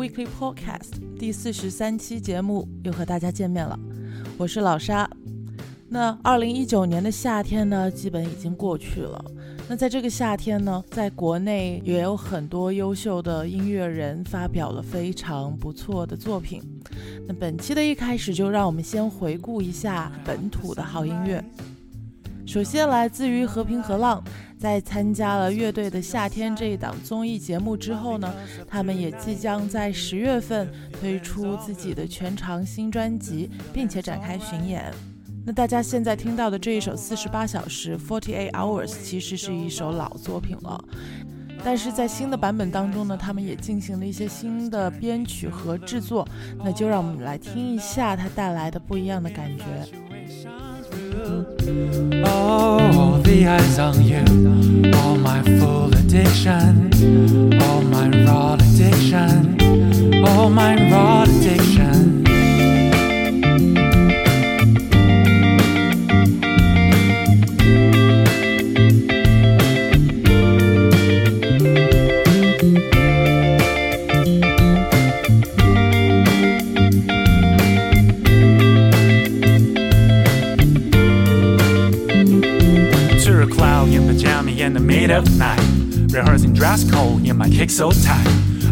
Weekly Podcast 第四十三期节目又和大家见面了，我是老沙。那二零一九年的夏天呢，基本已经过去了。那在这个夏天呢，在国内也有很多优秀的音乐人发表了非常不错的作品。那本期的一开始，就让我们先回顾一下本土的好音乐。首先来自于和平和浪，在参加了乐队的夏天这一档综艺节目之后呢，他们也即将在十月份推出自己的全长新专辑，并且展开巡演。那大家现在听到的这一首《四十八小时》（Forty Eight Hours） 其实是一首老作品了，但是在新的版本当中呢，他们也进行了一些新的编曲和制作。那就让我们来听一下它带来的不一样的感觉。Oh, the eyes on you. All my full addiction. All my raw addiction. All my raw addiction. Middle of night. Rehearsing dress code in my kick so tight.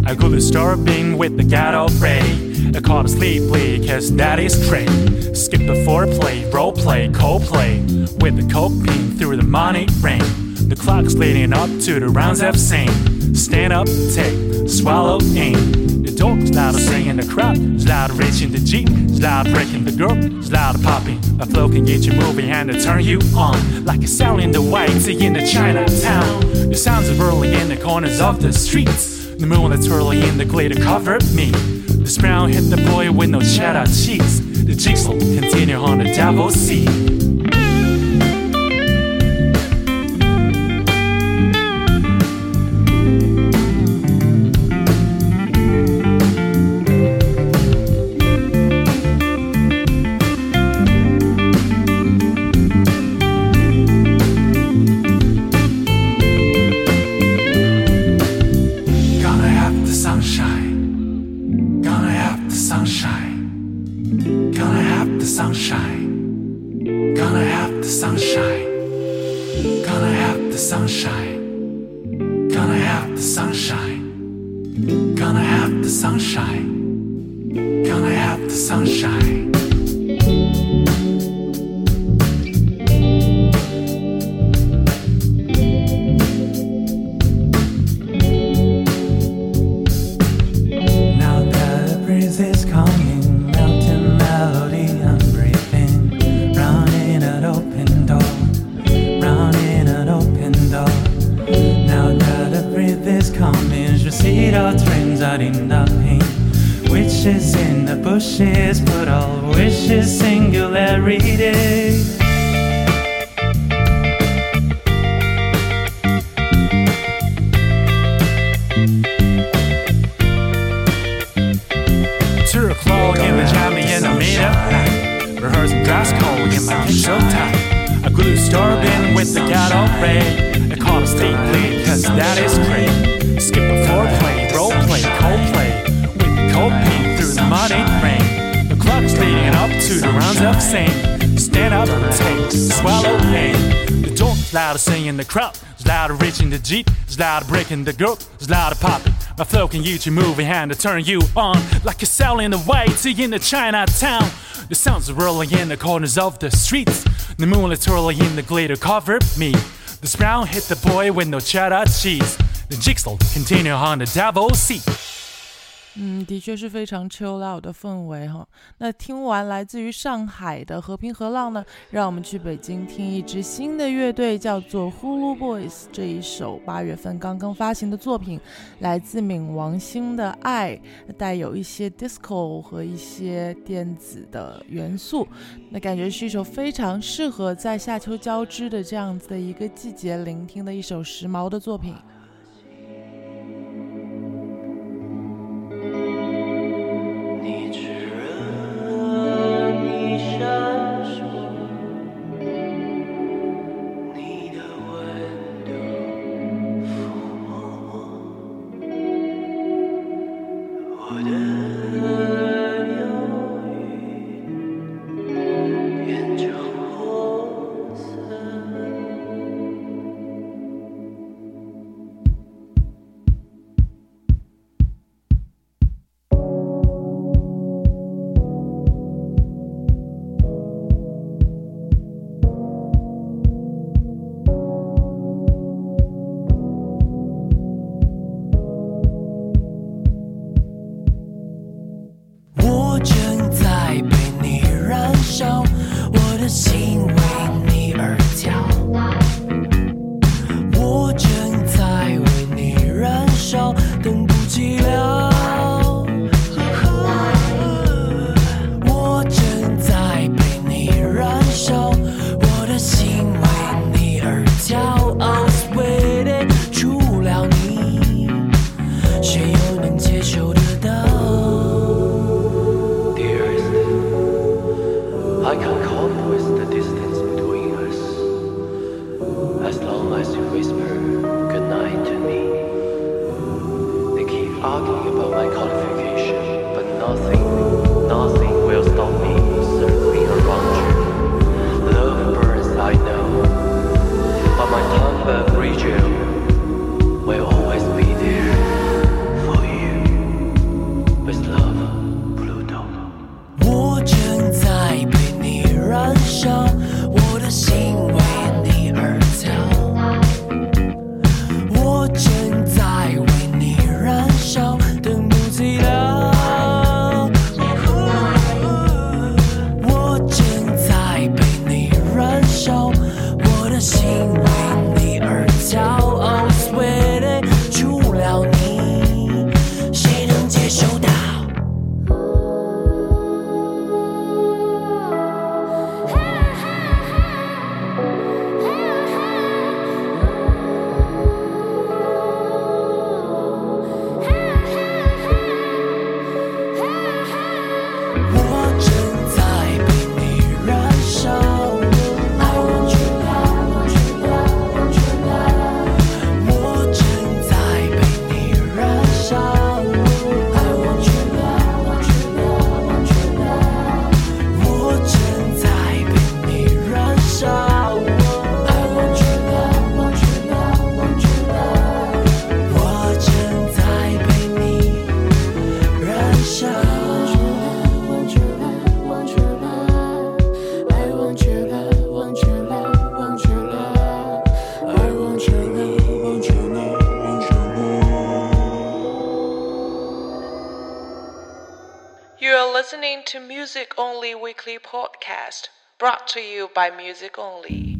I couldn't start being with the ghetto Freddy. I call a sleep play, cause that is straight. Skip the foreplay, role play, co play. With the coke beam through the money rain. The clock's leading up to the rounds of sing. Stand up, take, swallow, aim. The dog's loud singing the crowd, it's loud of reaching the Jeep, it's loud of breaking the girl, it's loud of popping. A flow can get you moving and turn you on. Like a sound in the white in the Chinatown. The sounds of early in the corners of the streets. The moon that's early in the glitter covered me. The brown hit the boy with no cheddar cheese. The jigsaw continue on the devil's seat. Rehearsing dress code in my so tight. I grew starving with the ghetto ray. I call it state play, cause that is great. Skip a foreplay, role play, co-play. With the cold paint through the muddy rain. The clock's leading up to the rounds of same. Stand up, take, swallow pain. The dog's louder singing the crowd. It's louder reaching the jeep. It's louder breaking the group. It's louder popping. My flow can you moving hand to turn you on. Like a cell in the white in the Chinatown. The sounds are rolling in the corners of the streets. The moonlit twirling in the glitter covered me. The brown hit the boy with no cheddar cheese. The jigsaw continue on the devil's seat. 嗯，的确是非常 chill out 的氛围哈。那听完来自于上海的和平和浪呢，让我们去北京听一支新的乐队，叫做 Hulu Boys。这一首八月份刚刚发行的作品，来自冥王星的爱，带有一些 disco 和一些电子的元素。那感觉是一首非常适合在夏秋交织的这样子的一个季节聆听的一首时髦的作品。Brought to you by Music Only.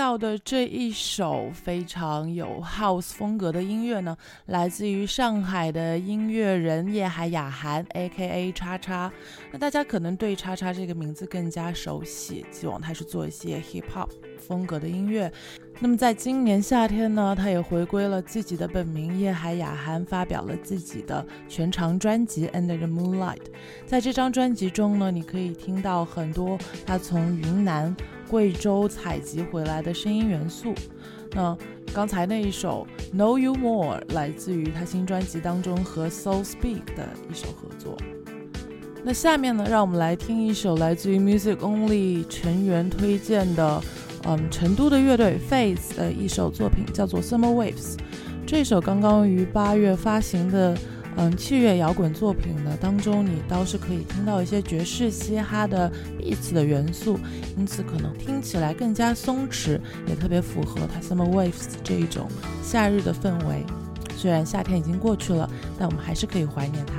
到的这一首非常有 house 风格的音乐呢，来自于上海的音乐人叶海雅涵 （A.K.A. 叉叉）。那大家可能对叉叉这个名字更加熟悉，希望他是做一些 hip hop 风格的音乐。那么在今年夏天呢，他也回归了自己的本名叶海雅涵，发表了自己的全长专辑《Under the Moonlight》。在这张专辑中呢，你可以听到很多他从云南。贵州采集回来的声音元素。那刚才那一首《Know You More》来自于他新专辑当中和 Soul Speak 的一首合作。那下面呢，让我们来听一首来自于 Music Only 成员推荐的，嗯，成都的乐队 Face 的一首作品，叫做《Summer Waves》。这首刚刚于八月发行的。嗯，器乐摇滚作品呢当中，你倒是可以听到一些爵士、嘻哈的 beats 的元素，因此可能听起来更加松弛，也特别符合它 summer waves 这一种夏日的氛围。虽然夏天已经过去了，但我们还是可以怀念它。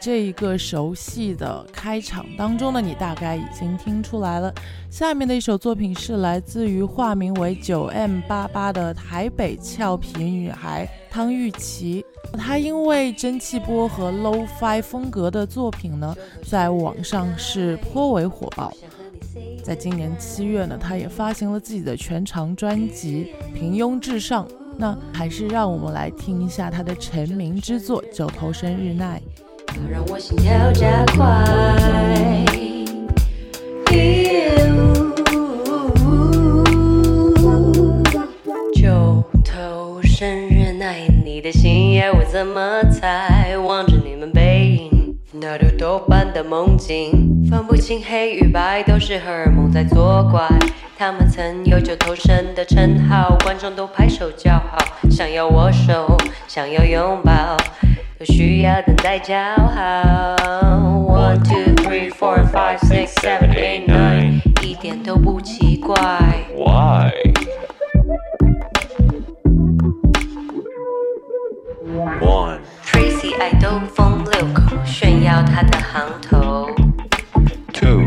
这一个熟悉的开场当中呢，你大概已经听出来了。下面的一首作品是来自于化名为九 M 八八的台北俏皮女孩汤玉琪。她因为蒸汽波和 low fi 风格的作品呢，在网上是颇为火爆。在今年七月呢，她也发行了自己的全长专辑《平庸至上》。那还是让我们来听一下她的成名之作《九头身日奈》。它让我心跳加快。九头生日那你的心也会怎么猜？那如豆般的梦境，分不清黑与白，都是荷尔蒙在作怪。他们曾有九头身的称号，观众都拍手叫好，想要握手，想要拥抱。都需要等待叫好。One two three four five six seven eight nine，一点都不奇怪。Why? Tracy 爱兜风遛狗，炫耀他的行头。two,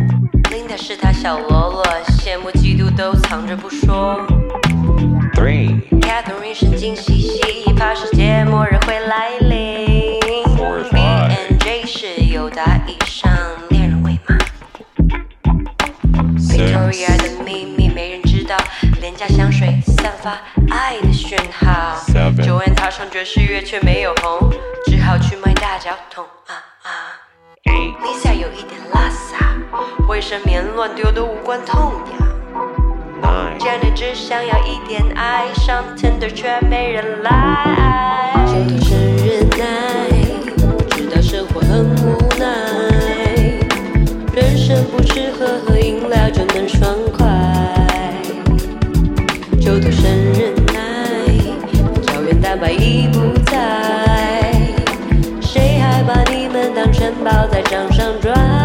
Linda 是他小喽啰，羡慕嫉妒都藏着不说。three, Catherine 神经兮兮，怕世界末日会来临。Four, B and J 是友达以上恋人未满。Victoria 的秘密没人知道，廉价香水散发爱的讯号。九 N 踏上爵士乐却没有红，只好去卖大脚桶啊啊。Lisa 有一点拉萨，卫生棉乱丢都无关痛痒。nine, Janet 只想要一点爱，上 Tinder 却没人来。九头生日奶，知道生活很无奈，人生不是喝喝饮料就能爽快。九头生日奶，胶原蛋白已不在，谁还把你们当城堡在掌上转？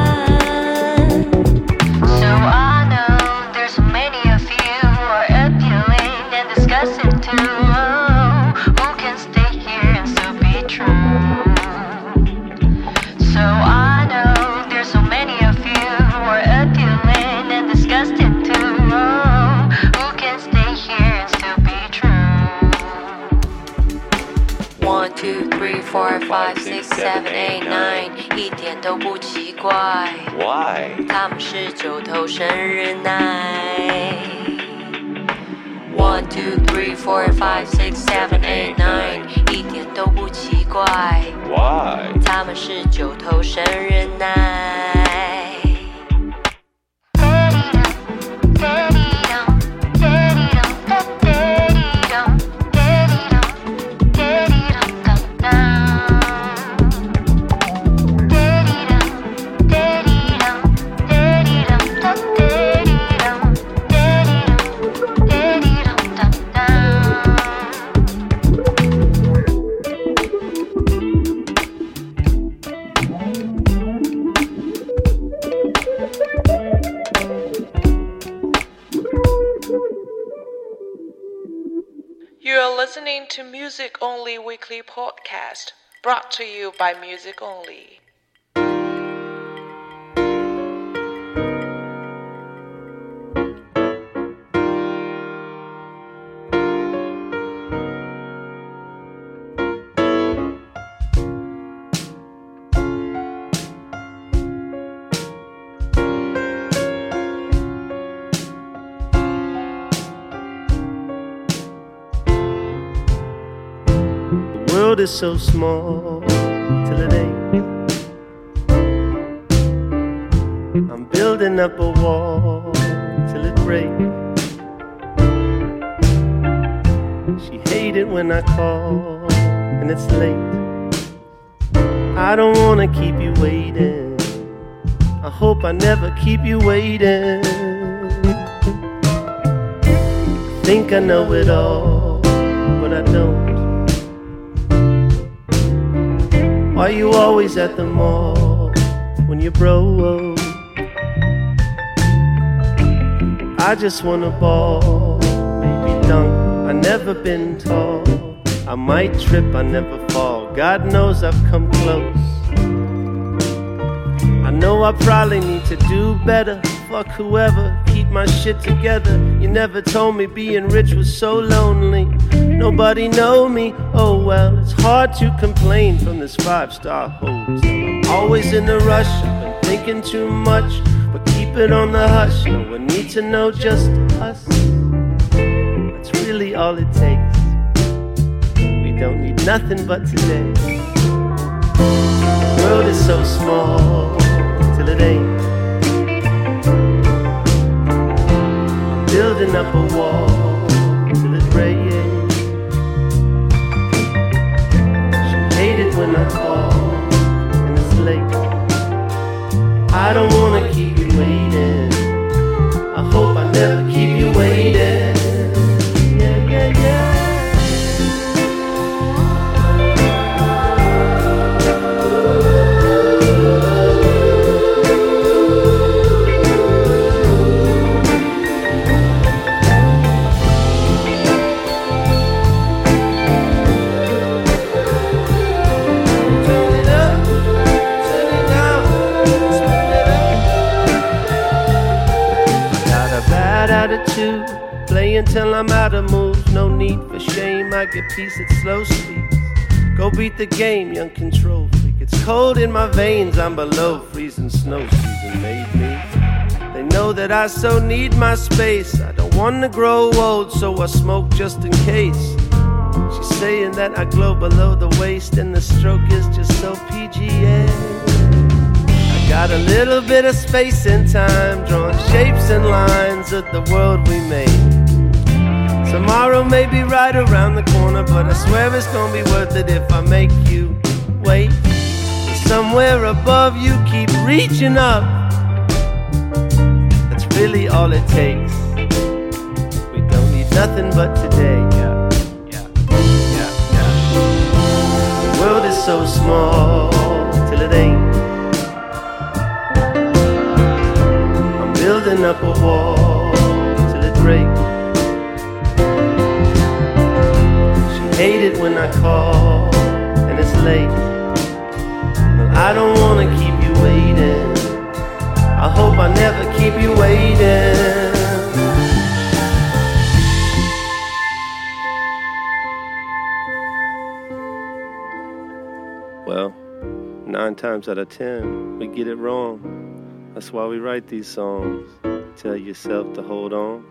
他们是九头生日奶。One two three four five six seven eight nine，一点都不奇怪，Why? 他们是九头生日奶。Podcast, brought to you by Music Only. World is so small till it ain't. I'm building up a wall till it breaks. She hated when I call and it's late. I don't wanna keep you waiting. I hope I never keep you waiting. Think I know it all, Why you always at the mall when you're broke? I just wanna ball, maybe dunk. I never been tall. I might trip, I never fall. God knows I've come close. I know I probably need to do better. Fuck whoever, keep my shit together. You never told me being rich was so lonely. Nobody know me. Oh well, it's hard to complain from this five star hotel. Always in a rush. I've been thinking too much, but keep it on the hush. No one need to know, just us. That's really all it takes. We don't need nothing but today. The world is so small till it ain't. Building up a wall till it rains. When I call and it's late. I don't wanna keep you waiting. I hope I never keep you waiting. Get peace at slow speeds. Go beat the game, young control freak. It's cold in my veins, I'm below freezing. Snow season made me. They know that I so need my space. I don't wanna grow old, so I smoke just in case. She's saying that I glow below the waist, and the stroke is just so PGA. I got a little bit of space and time, drawing shapes and lines of the world we made. Tomorrow may be right around the corner, but I swear it's gonna be worth it if I make you wait. Somewhere above you, keep reaching up. That's really all it takes. We don't need nothing but today. Yeah, yeah, yeah, yeah. The world is so small till it ain't. I'm building up a wall She hated when I call and it's late. Well, I don't wanna keep you waiting. I hope I never keep you waiting. Well, nine times out of ten, we get it wrong. That's why we write these songs. Tell yourself to hold on.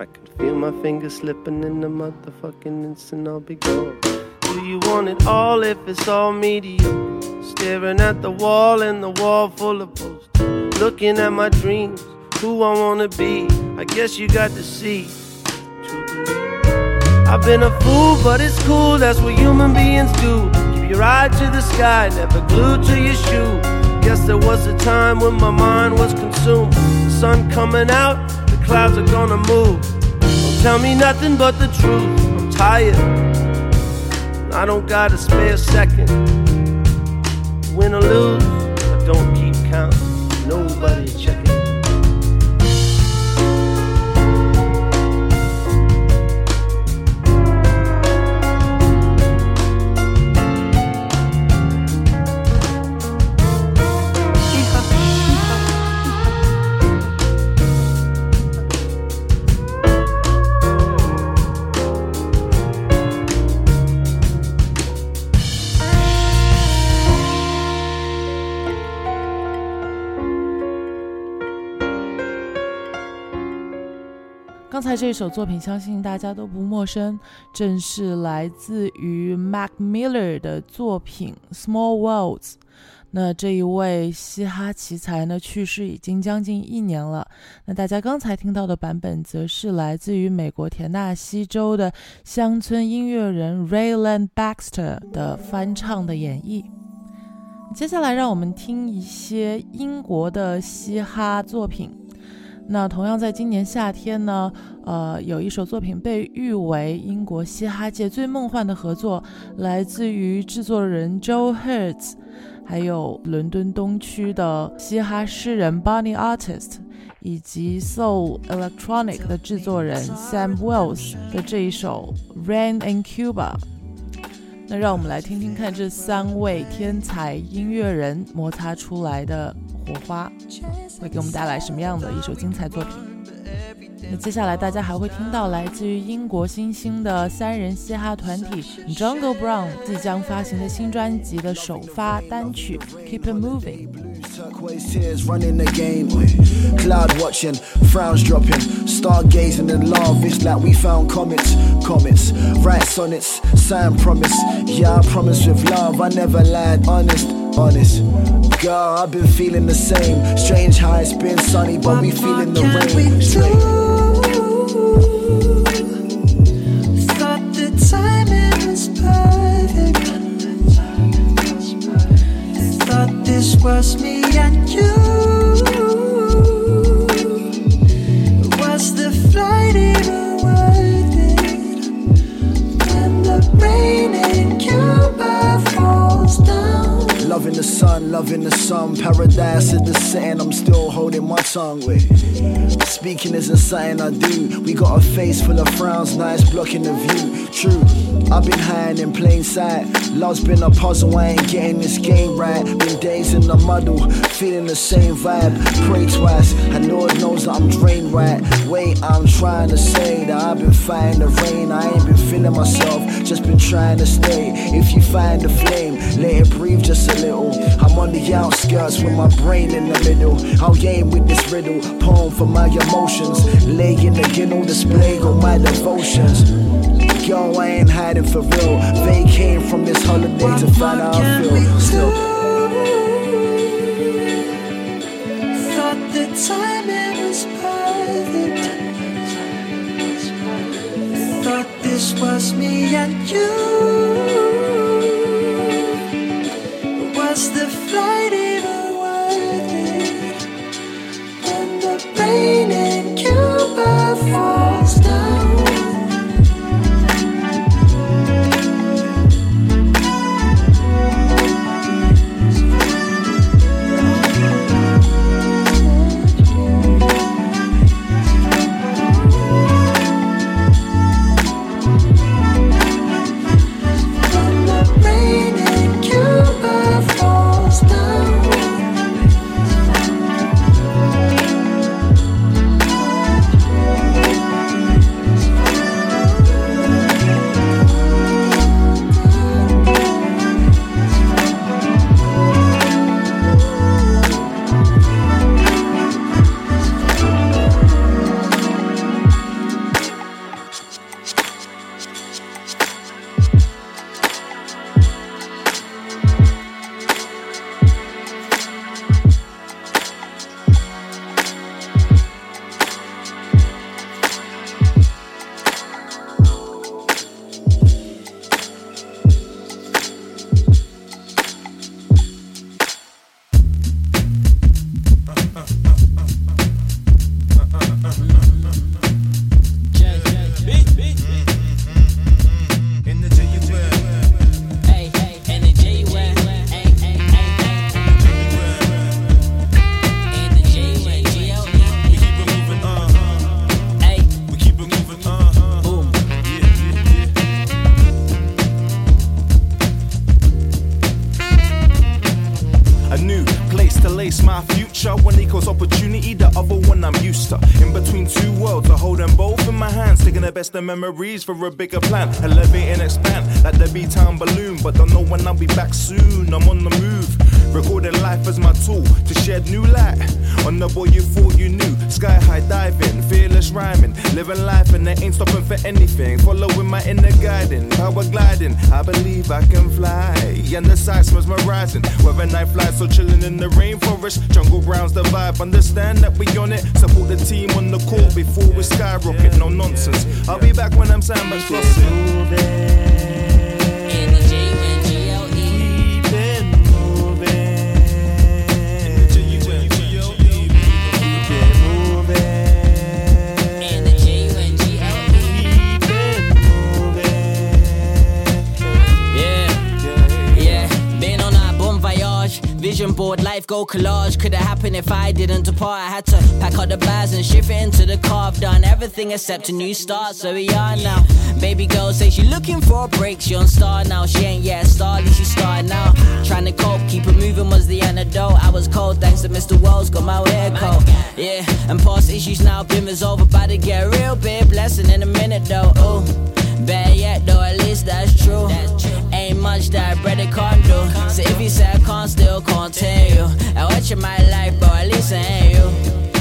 I can feel my fingers slipping in the motherfucking instant I'll be gone. Do you want it all if it's all mediocre? Staring at the wall and the wall full of posters. Looking at my dreams, who I wanna be. I guess you got to see. to believe. I've been a fool, but it's cool, that's what human beings do. Keep your eye to the sky, never glued to your shoe. Guess there was a time when my mind was consumed. The sun coming out, clouds are gonna move. Don't tell me nothing but the truth. I'm tired. I don't got a spare second. Win or lose, I don't keep 刚才这首作品，相信大家都不陌生，正是来自于 Mac Miller 的作品《Small Worlds》。那这一位嘻哈奇才呢，去世已经将近一年了。那大家刚才听到的版本，则是来自于美国田纳西州的乡村音乐人 Raylan Baxter 的翻唱的演绎。接下来，让我们听一些英国的嘻哈作品。那同样在今年夏天呢，呃，有一首作品被誉为英国嘻哈界最梦幻的合作，来自于制作人 Joe Hertz，还有伦敦东区的嘻哈诗人 Bonnie Artist，以及 Soul Electronic 的制作人 Sam Wells 的这一首《Rain in Cuba》。那让我们来听听看这三位天才音乐人摩擦出来的火花，会给我们带来什么样的一首精彩作品？那接下来大家还会听到来自于英国新兴的三人嘻哈团体 Jungle Brown 即将发行的新专辑的首发单曲《Keep It Moving》。 Turquoise tears running the game. Cloud watching, frowns dropping, stargazing in love. It's like we found comets, comets, write sonnets, sign promise. Yeah, I promise with love, I never lied, honest, honest. Girl, I've been feeling the same. Strange how it's been sunny, but we feeling the rain. Thought the timing was perfect. Thought this was me and you. Loving the sun, loving the sun. Paradise is the setting. I'm still holding my tongue. with. Speaking isn't something I do. We got a face full of frowns, nice blocking the view. True, I've been hiding in plain sight. Love's been a puzzle, I ain't getting this game right. Been days in the muddle, feeling the same vibe. Pray twice, and Lord knows that I'm drained right. Wait, I'm trying to say that I've been fighting the rain. I ain't been feeling myself, just been trying to stay. If you find the flame, let it breathe just a little. I'm on the outskirts with my brain in the middle. I'll game with this riddle, poem for my emotions. Lay in the ginnel, display all my devotions. Yo, I ain't hiding for real. They came from this holiday to find out how I feel. Still. Thought the timing was perfect. Thought this was me and you. The flight the memories for a bigger plan. Elevate and expand like the B Town balloon. But don't know when I'll be back soon. I'm on the move. Recording life as my tool to shed new light on the boy you thought you knew. Sky high diving, fearless rhyming. Living life and they ain't stopping for anything. Following my inner guiding, power gliding. I believe I can fly. And the sights mesmerizing. Whether night flies or chilling in the rainforest. Jungle Brown's the vibe. Understand that we on it. Support the team on the court before we skyrocket. No nonsense. I'll be back when I'm sandwich flossing. Vision board, life go collage. Could have happened if I didn't depart. I had to pack up the bags and shift it into the car. I've done everything except a new start, so we are now. Baby girl say she looking for a break. She on star now. She ain't yet a star, at she started now. Trying to cope, keep it moving was the antidote. I was cold thanks to Mr. Wells, got my hair coat. Yeah, and past issues now been resolved. About to get a real big blessing in a minute though. Oh, bad yet though, at least that's true. Much that I bread can't do. So if you say I can't, still continue. I watch in my life, bro, at least I ain't you.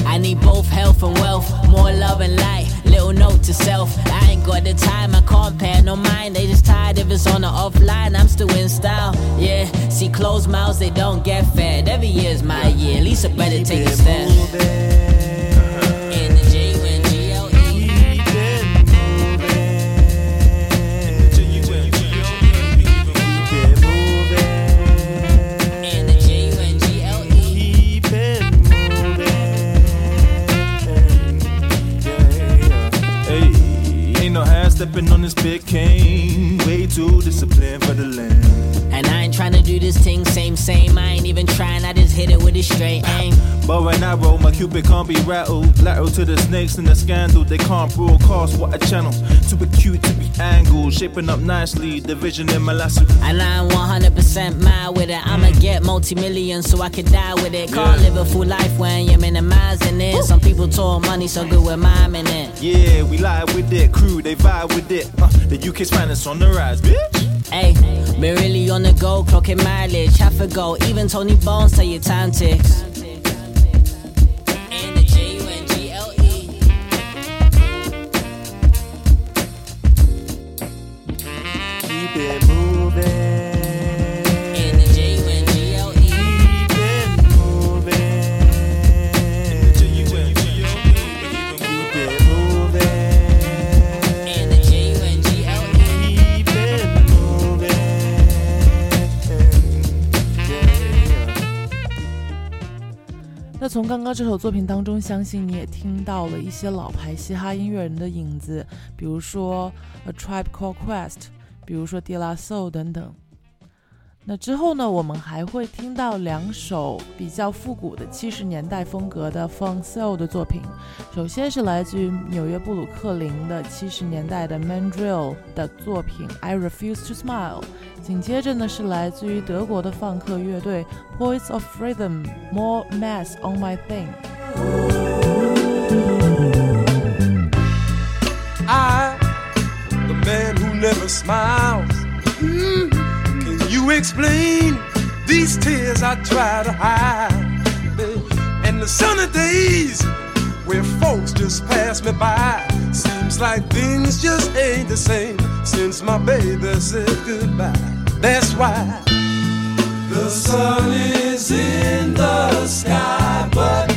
I need both health and wealth, more love and light. Little note to self, I ain't got the time, I can't pay no mind. They just tired if it's on or offline, I'm still in style. Yeah, see closed mouths, they don't get fed. Every year's my year, at least I better take a step. Ain't no half stepping on this big cane. Way too disciplined for the land. And I ain't tryna do this thing same, same. I ain't even trying, I just hit it with a straight aim. But when I roll, my cupid can't be rattled. Lateral to the snakes and the scandal. They can't broadcast what a channel. Too acute to be angled. Shaping up nicely. Division in my lasso. And I'm 100% mad with it. I'ma mm. get multi millions so I can die with it. Can't Yeah. live a full life when you're minimizing it. Some people talk money so good with miming it. Yeah, we lie with it. Crew, they vibe with it. Uh, the UK's finest on the rise, bitch. Hey, been really on the go, clocking mileage. Half a go, even Tony Bones tell you time ticks. In the G. Keep it 从刚刚这首作品当中，相信你也听到了一些老牌嘻哈音乐人的影子，比如说 A Tribe Called Quest，比如说 De La Soul 等等。那之后呢，我们还会听到两首比较复古的七十年代风格的 Funk Soul 的作品。首先是来自于纽约布鲁克林的七十年代的 Mandrill 的作品 I Refuse to Smile。紧接着呢是来自于德国的放克乐队 Poets of Freedom《More Mass on My Thing。I, the man who never smile Explain these tears I try to hide? And the sunny days where folks just pass me by. Seems like things just ain't the same since my baby said goodbye. That's why the sun is in the sky, but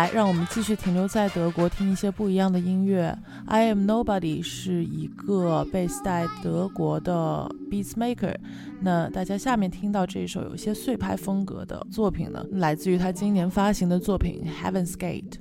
来，让我们继续停留在德国，听一些不一样的音乐。I Am Nobody 是一个 base 在德国的 beats maker。那大家下面听到这一首有些碎拍风格的作品呢，来自于他今年发行的作品《Heaven's Gate》。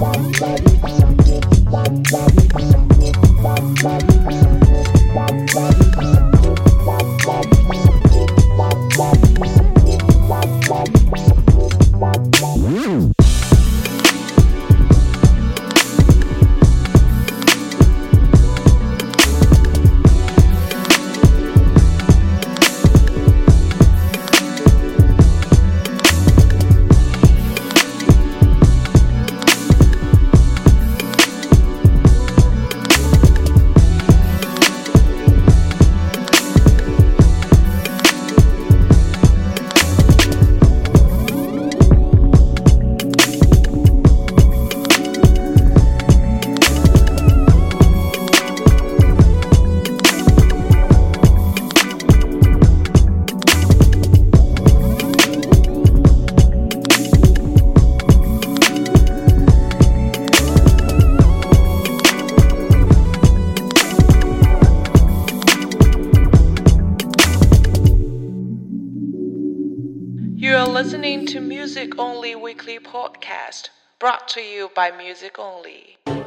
You by Music Only.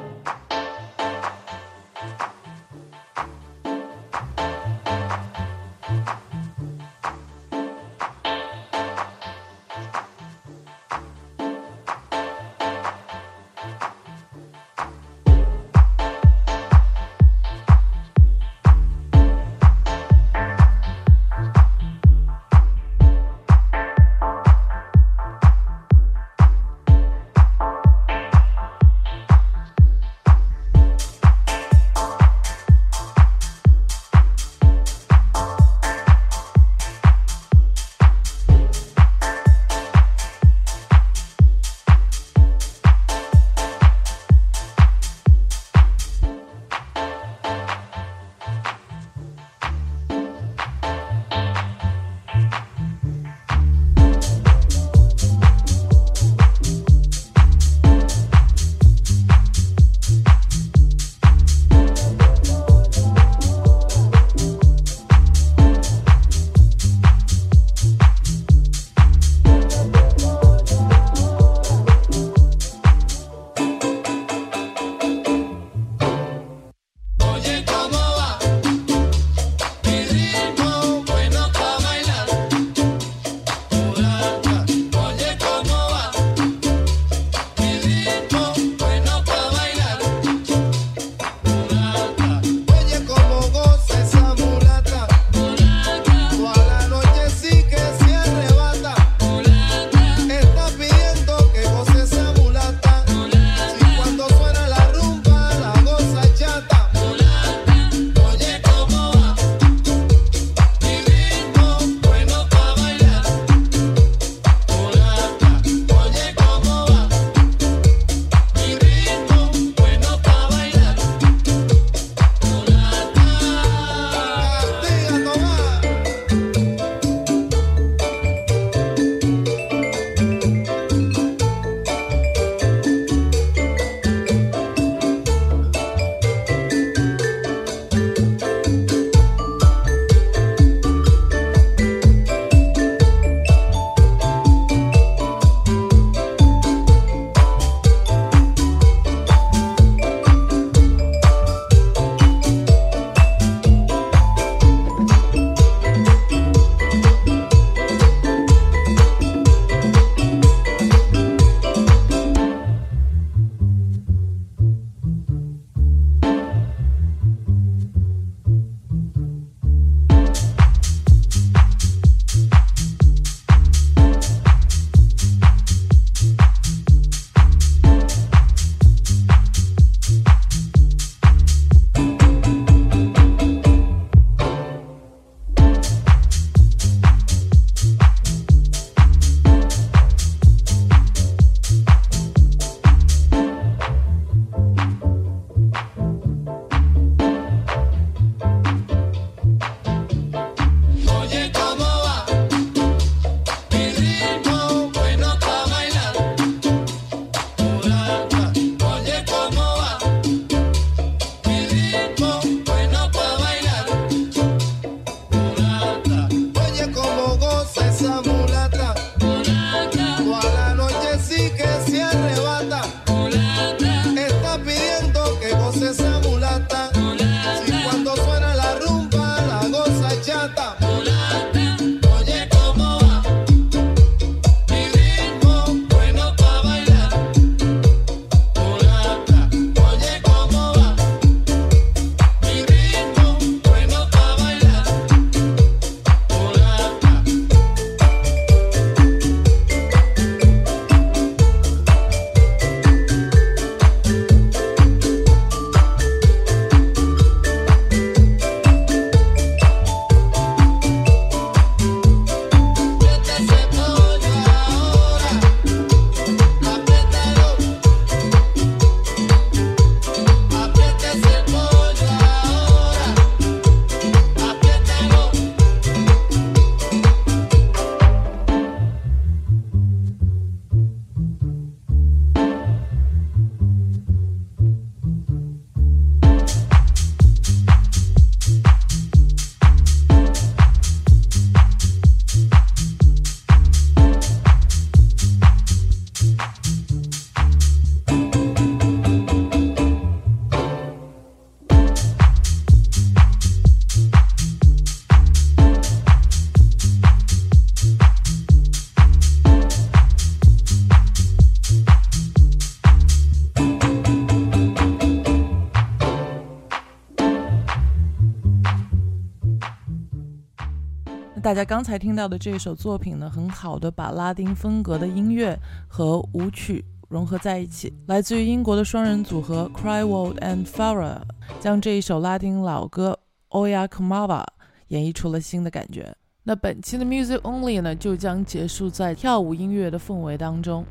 大家刚才听到的这首作品呢，很好的把拉丁风格的音乐和舞曲融合在一起，来自于英国的双人组合 Crywold and Farah 将这一首拉丁老歌 Oya Kamava 演绎出了新的感觉。那本期的 Music Only 呢，就将结束在跳舞音乐的氛围当中。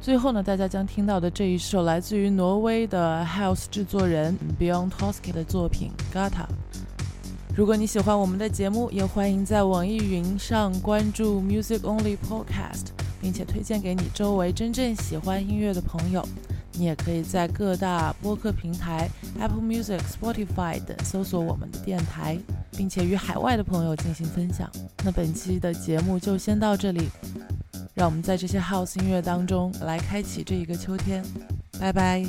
最后呢，大家将听到的这一首来自于挪威的 House 制作人 Bjorn Toski 的作品 Gata。如果你喜欢我们的节目，也欢迎在网易云上关注 Music Only Podcast，并且推荐给你周围真正喜欢音乐的朋友。你也可以在各大播客平台 Apple Music、Spotify 等搜索我们的电台，并且与海外的朋友进行分享。那本期的节目就先到这里，让我们在这些 House 音乐当中来开启这一个秋天。拜拜。